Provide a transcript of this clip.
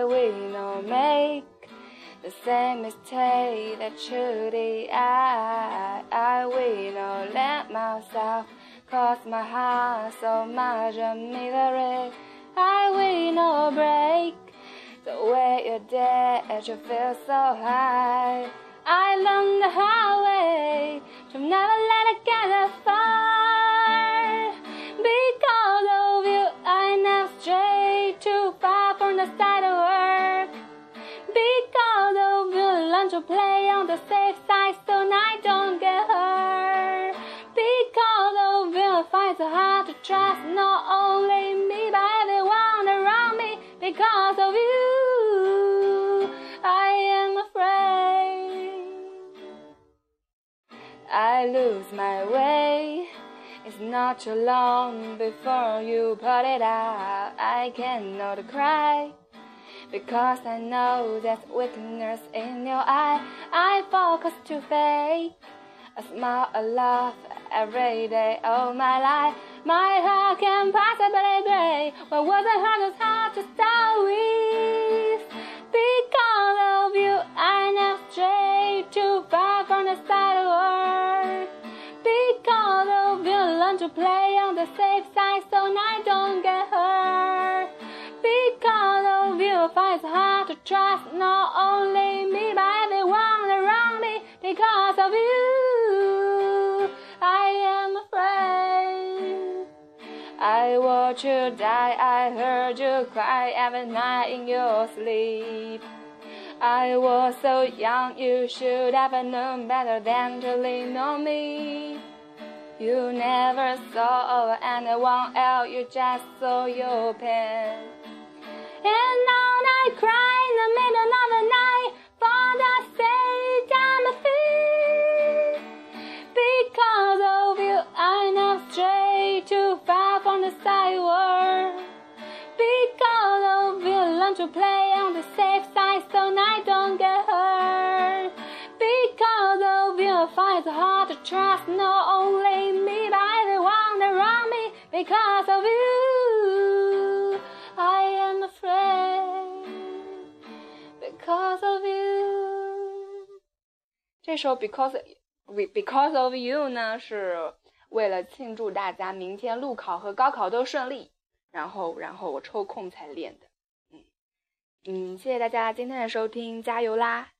will not make the same mistake that truly I, I will not let myself cause my heart so much misery. I will not break the way you did, you feel so high. I learned the hard to play on the safe side so I don't get hurt. Because of you, I find so hard to trust not only me but everyone around me. Because of you, I am afraid. I lose my way. It's not too long before you put it out. I cannot cry because I know there's weakness in your eye. I focus to fake a smile, a laugh every day of my life. My heart can possibly break. What wasn't hard is hard to start with. Because of you, I never stray too far from the side of work. Because of you, learn to play on the safe side so I don't trust not only me but everyone around me. Because of you, I am afraid. I watch you die, I heard you cry every night in your sleep. I was so young, you should have known better than to lean on me. You never saw anyone else, you just saw your pain. far from the sidewalk. Because of you, learn to play on the safe side so I don't get hurt. Because of you, I find it hard to trust not only me but everyone around me. Because of you, I am afraid. Because of you，这首 Because Because of You 呢，是 为了庆祝大家明天路考和高考都顺利，然后然后我抽空才练的。嗯嗯，谢谢大家今天的收听，加油啦！